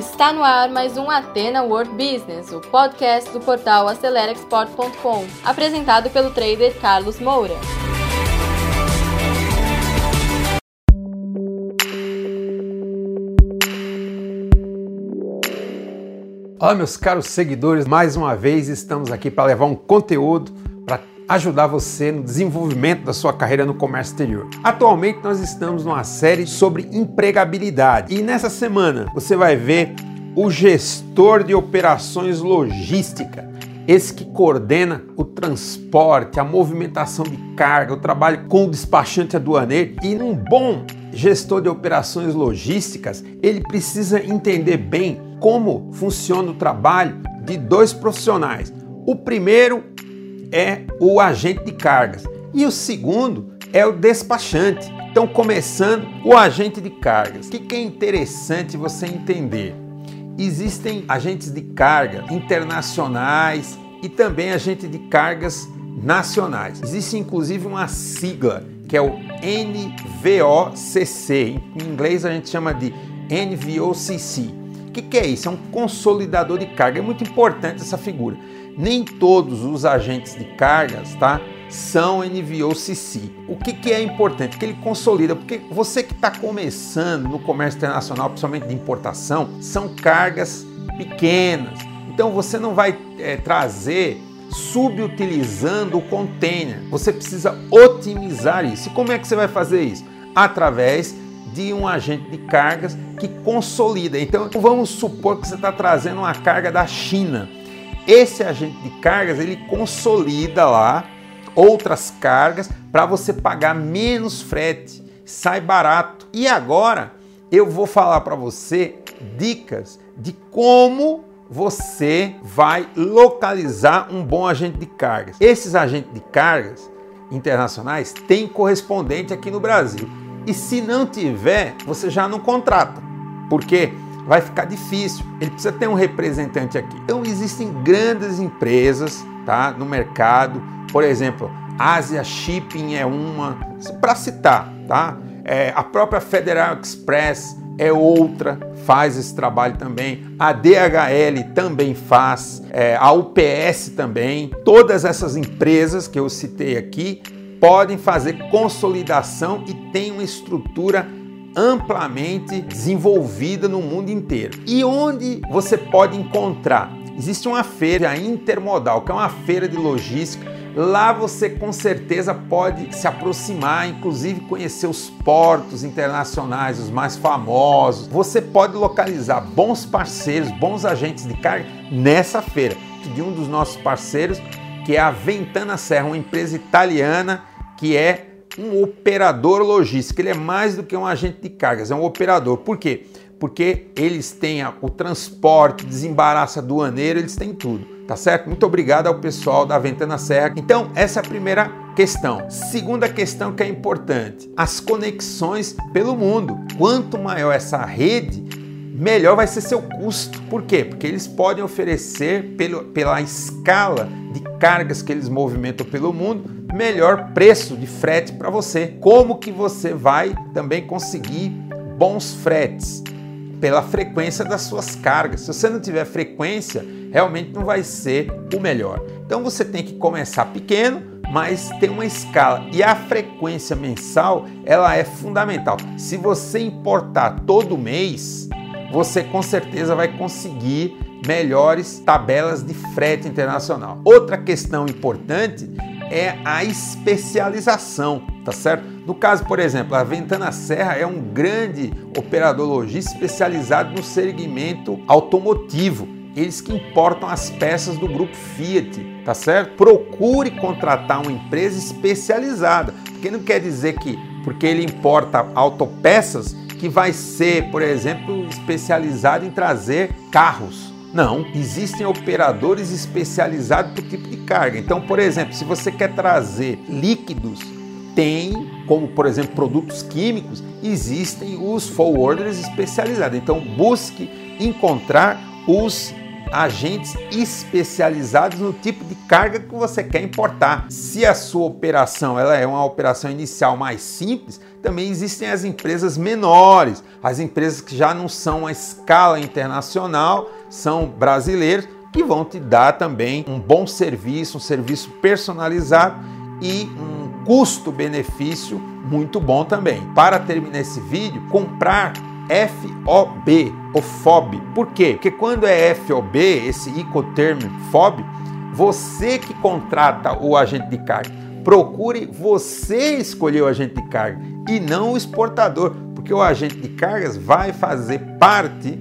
Está no ar mais um Atena World Business, o podcast do portal AceleraExport.com, apresentado pelo trader Carlos Moura. Olá, meus caros seguidores, mais uma vez estamos aqui para levar um conteúdo ajudar você no desenvolvimento da sua carreira no comércio exterior. Atualmente nós estamos numa série sobre empregabilidade e nessa semana você vai ver o gestor de operações logística, esse que coordena o transporte, a movimentação de carga, o trabalho com o despachante aduaneiro e um bom gestor de operações logísticas, ele precisa entender bem como funciona o trabalho de dois profissionais. O primeiro é o agente de cargas e o segundo é o despachante. Então, começando, o agente de cargas. O que é interessante você entender? Existem agentes de carga internacionais e também agentes de cargas nacionais. Existe inclusive uma sigla que é o NVOCC. Em inglês a gente chama de NVOCC. O que, é isso? É um consolidador de carga. É muito importante essa figura. Nem todos os agentes de cargas, tá? São NVOCC. O que, que é importante? Que ele consolida, porque você que está começando no comércio internacional, principalmente de importação, são cargas pequenas. Então você não vai é, trazer subutilizando o container. Você precisa otimizar isso. E como é que você vai fazer isso? Através de um agente de cargas que consolida. Então vamos supor que você está trazendo uma carga da China. Esse agente de cargas ele consolida lá outras cargas para você pagar menos frete, sai barato. E agora eu vou falar para você dicas de como você vai localizar um bom agente de cargas. Esses agentes de cargas internacionais têm correspondente aqui no Brasil. E se não tiver, você já não contrata, porque vai ficar difícil. Ele precisa ter um representante aqui. Então existem grandes empresas, tá, no mercado. Por exemplo, Asia Shipping é uma, para citar, tá? É, a própria Federal Express é outra, faz esse trabalho também. A DHL também faz, é, a UPS também. Todas essas empresas que eu citei aqui podem fazer consolidação e têm uma estrutura amplamente desenvolvida no mundo inteiro. E onde você pode encontrar? Existe uma feira intermodal, que é uma feira de logística Lá você com certeza pode se aproximar, inclusive conhecer os portos internacionais, os mais famosos. Você pode localizar bons parceiros, bons agentes de carga nessa feira. De um dos nossos parceiros, que é a Ventana Serra, uma empresa italiana que é um operador logístico. Ele é mais do que um agente de cargas, é um operador. Por quê? Porque eles têm o transporte, desembaraço aduaneiro, eles têm tudo tá certo? Muito obrigado ao pessoal da Ventana Serra. Então, essa é a primeira questão. Segunda questão que é importante: as conexões pelo mundo. Quanto maior essa rede, melhor vai ser seu custo. Por quê? Porque eles podem oferecer, pelo, pela escala de cargas que eles movimentam pelo mundo, melhor preço de frete para você. Como que você vai também conseguir bons fretes? Pela frequência das suas cargas. Se você não tiver frequência, realmente não vai ser o melhor. Então você tem que começar pequeno, mas tem uma escala e a frequência mensal ela é fundamental. Se você importar todo mês, você com certeza vai conseguir melhores tabelas de frete internacional. Outra questão importante é a especialização, tá certo? No caso, por exemplo, a Ventana Serra é um grande operador logístico especializado no segmento automotivo eles que importam as peças do grupo Fiat, tá certo? Procure contratar uma empresa especializada, porque não quer dizer que porque ele importa autopeças que vai ser, por exemplo, especializado em trazer carros. Não, existem operadores especializados por tipo de carga. Então, por exemplo, se você quer trazer líquidos, tem, como por exemplo produtos químicos, existem os forwarders especializados. Então, busque encontrar os agentes especializados no tipo de carga que você quer importar. Se a sua operação ela é uma operação inicial mais simples, também existem as empresas menores, as empresas que já não são a escala internacional, são brasileiros, que vão te dar também um bom serviço, um serviço personalizado e um custo-benefício muito bom também. Para terminar esse vídeo, comprar FOB ou FOB. Por quê? Porque quando é FOB, esse Icoterm FOB, você que contrata o agente de carga, procure você escolher o agente de carga e não o exportador, porque o agente de cargas vai fazer parte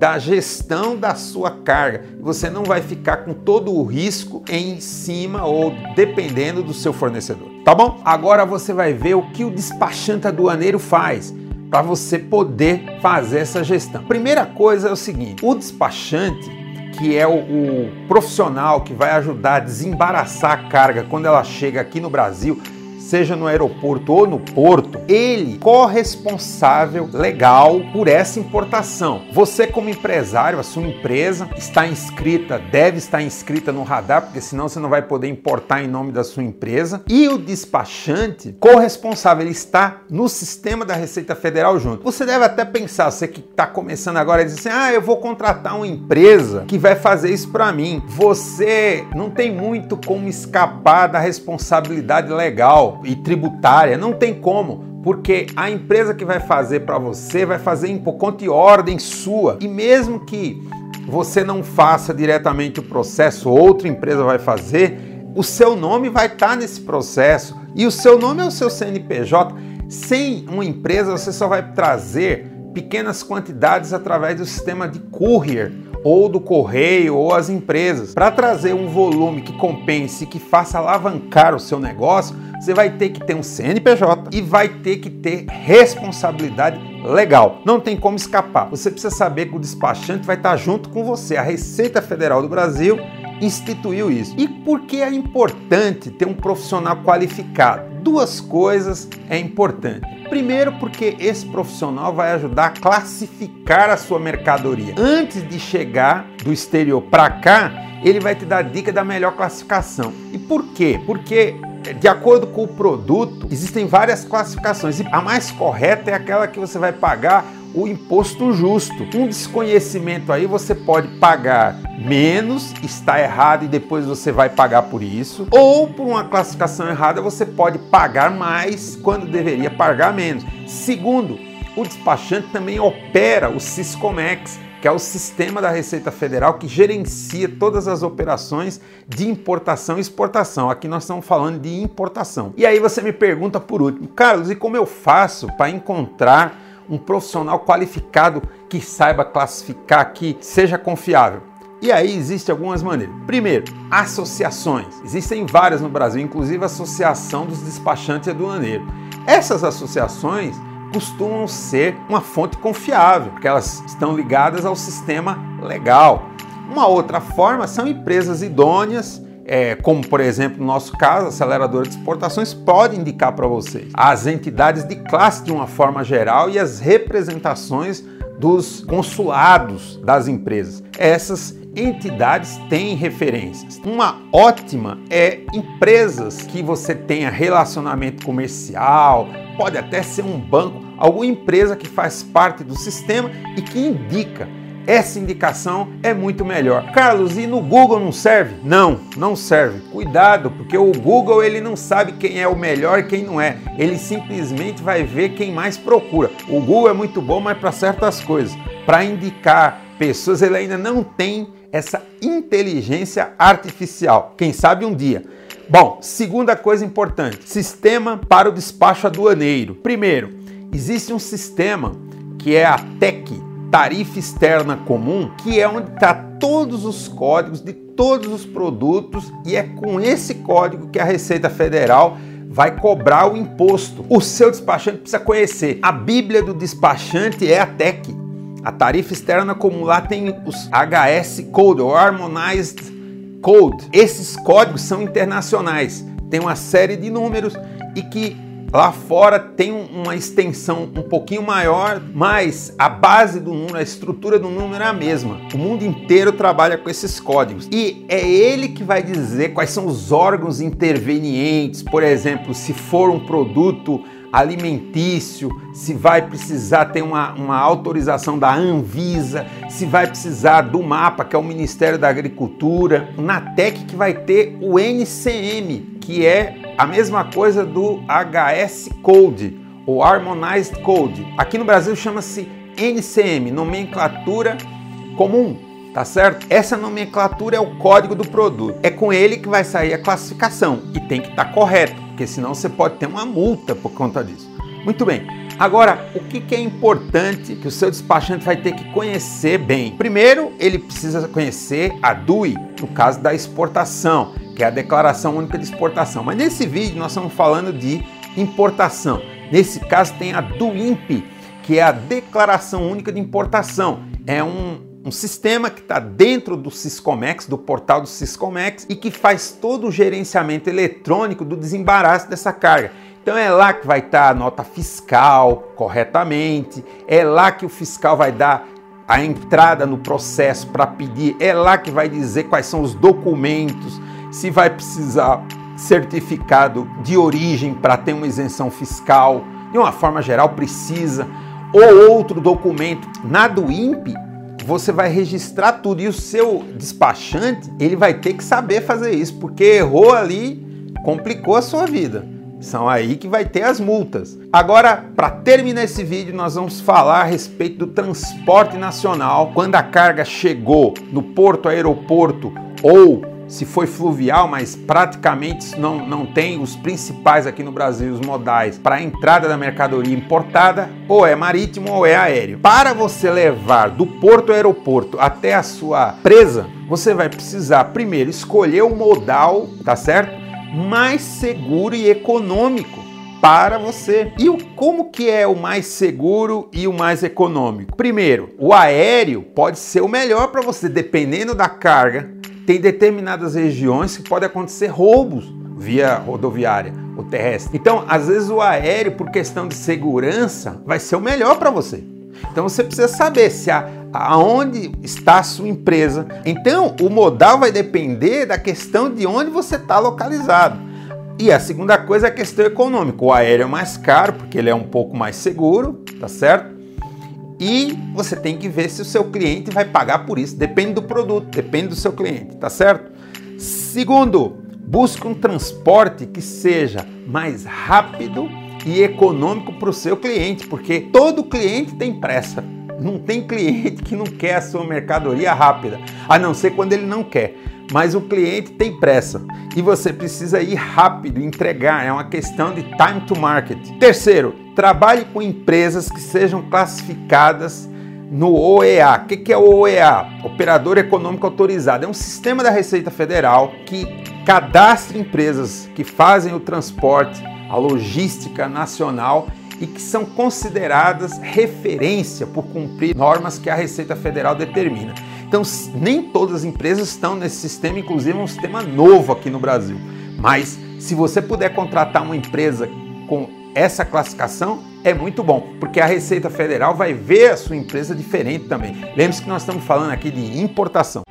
da gestão da sua carga. Você não vai ficar com todo o risco em cima ou dependendo do seu fornecedor. Tá bom? Agora você vai ver o que o despachante aduaneiro faz para você poder fazer essa gestão. Primeira coisa é o seguinte: o despachante que é o, o, profissional que vai ajudar a desembaraçar a carga quando ela chega aqui no Brasil, seja no aeroporto ou no porto, ele corresponsável legal por essa importação. Você como empresário, a sua empresa está inscrita, deve estar inscrita no radar, porque senão você não vai poder importar em nome da sua empresa. E o despachante corresponsável, ele está no sistema da Receita Federal junto. Você deve até pensar, você que está começando agora, dizer assim, ah, eu vou contratar uma empresa que vai fazer isso para mim. Você não tem muito como escapar da responsabilidade legal e tributária, não tem como, porque a empresa que vai fazer para você vai fazer por conta e ordem sua. E mesmo que você não faça diretamente o processo, outra empresa vai fazer, o seu nome vai estar tá nesse processo e o seu nome é o seu CNPJ. Sem uma empresa, você só vai trazer pequenas quantidades através do sistema de courier ou do correio ou as empresas. Para trazer um volume que compense, que faça alavancar o seu negócio, você vai ter que ter um CNPJ e vai ter que ter responsabilidade legal. Não tem como escapar. Você precisa saber que o despachante vai estar junto com você. A Receita Federal do Brasil instituiu isso. E por que é importante ter um profissional qualificado? Duas coisas é importante. Primeiro, porque esse profissional vai ajudar a classificar a sua mercadoria. Antes de chegar do exterior para cá, ele vai te dar dica da melhor classificação. E por quê? Porque de acordo com o produto, existem várias classificações e a mais correta é aquela que você vai pagar o imposto justo. Um desconhecimento aí você pode pagar menos, está errado e depois você vai pagar por isso, ou por uma classificação errada você pode pagar mais quando deveria pagar menos. Segundo, o despachante também opera o Siscomex, que é o sistema da Receita Federal que gerencia todas as operações de importação e exportação. Aqui nós estamos falando de importação. E aí você me pergunta por último, Carlos, e como eu faço para encontrar um profissional qualificado que saiba classificar, que seja confiável. E aí existem algumas maneiras. Primeiro, associações. Existem várias no Brasil, inclusive a Associação dos Despachantes Aduaneiros. Essas associações costumam ser uma fonte confiável, porque elas estão ligadas ao sistema legal. Uma outra forma são empresas idôneas é, como por exemplo no nosso caso, aceleradora de exportações pode indicar para vocês as entidades de classe de uma forma geral e as representações dos consulados das empresas. Essas entidades têm referências. Uma ótima é empresas que você tenha relacionamento comercial, pode até ser um banco, alguma empresa que faz parte do sistema e que indica essa indicação é muito melhor. Carlos, e no Google não serve? Não, não serve. Cuidado, porque o Google ele não sabe quem é o melhor e quem não é. Ele simplesmente vai ver quem mais procura. O Google é muito bom, mas para certas coisas, para indicar pessoas, ele ainda não tem essa inteligência artificial. Quem sabe um dia. Bom, segunda coisa importante: sistema para o despacho aduaneiro. Primeiro, existe um sistema que é a TEC, tarifa externa comum, que é onde está todos os códigos de todos os produtos e é com esse código que a Receita Federal vai cobrar o imposto. O seu despachante precisa conhecer. A Bíblia do despachante é a TEC. A tarifa externa comum lá tem os HS Code, ou Harmonized Code. Esses códigos são internacionais, tem uma série de números e que Lá fora tem uma extensão um pouquinho maior, mas a base do número, a estrutura do número é a mesma. O mundo inteiro trabalha com esses códigos e é ele que vai dizer quais são os órgãos intervenientes, por exemplo, se for um produto alimentício, se vai precisar ter uma, uma autorização da Anvisa, se vai precisar do MAPA, que é o Ministério da Agricultura, na TEC que vai ter o NCM, que é a mesma coisa do HS Code, ou Harmonized Code. Aqui no Brasil chama-se NCM, nomenclatura comum, tá certo? Essa nomenclatura é o código do produto. É com ele que vai sair a classificação e tem que estar tá correto, porque senão você pode ter uma multa por conta disso. Muito bem. Agora, o que, é importante que o seu despachante vai ter que conhecer bem? Primeiro, ele precisa conhecer a DUI, no caso da exportação, que é a Declaração Única de Exportação. Mas nesse vídeo nós estamos falando de importação. Nesse caso tem a DUIMP, que é a Declaração Única de Importação. É um, um sistema que está dentro do Siscomex, do portal do Siscomex, e que faz todo o gerenciamento eletrônico do desembaraço dessa carga. Então é lá que vai estar a nota fiscal corretamente, é lá que o fiscal vai dar a entrada no processo para pedir, é lá que vai dizer quais são os documentos, se vai precisar certificado de origem para ter uma isenção fiscal, de uma forma geral precisa, ou outro documento. Na do INPE, você vai registrar tudo e o seu despachante, ele vai ter que saber fazer isso, porque errou ali, complicou a sua vida. São aí que vai ter as multas. Agora, para terminar esse vídeo, nós vamos falar a respeito do transporte nacional. Quando a carga chegou no porto, aeroporto ou se foi fluvial, mas praticamente não, não tem os principais aqui no Brasil, os modais, para a entrada da mercadoria importada, ou é marítimo ou é aéreo. Para você levar do porto ao aeroporto até a sua presa, você vai precisar primeiro escolher o modal, tá certo? Mais seguro e econômico para você. E o, como que é o mais seguro e o mais econômico? Primeiro, o aéreo pode ser o melhor para você, dependendo da carga tem determinadas regiões que pode acontecer roubos via rodoviária ou terrestre. Então, às vezes o aéreo, por questão de segurança, vai ser o melhor para você. Então você precisa saber se a, aonde está a sua empresa. Então o modal vai depender da questão de onde você está localizado. E a segunda coisa é a questão econômica. O aéreo é mais caro porque ele é um pouco mais seguro, tá certo? E você tem que ver se o seu cliente vai pagar por isso. Depende do produto, depende do seu cliente, tá certo? Segundo, busque um transporte que seja mais rápido e econômico para o seu cliente, porque todo cliente tem pressa. Não tem cliente que não quer a sua mercadoria rápida, a não ser quando ele não quer. Mas o cliente tem pressa e você precisa ir rápido, entregar. É uma questão de time to market. Terceiro, trabalhe com empresas que sejam classificadas no OEA. O que é o OEA? Operador Econômico Autorizado. É um sistema da Receita Federal que cadastra empresas que fazem o transporte, a logística nacional e que são consideradas referência por cumprir normas que a Receita Federal determina. Então, nem todas as empresas estão nesse sistema, inclusive é um sistema novo aqui no Brasil. Mas se você puder contratar uma empresa com essa classificação, é muito bom, porque a Receita Federal vai ver a sua empresa diferente também. Lembre-se que nós estamos falando aqui de importação.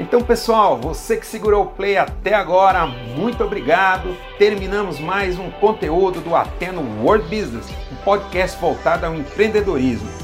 Então, pessoal, você que segurou o play até agora, muito obrigado. Terminamos mais um conteúdo do Ateno World Business, um podcast voltado ao empreendedorismo.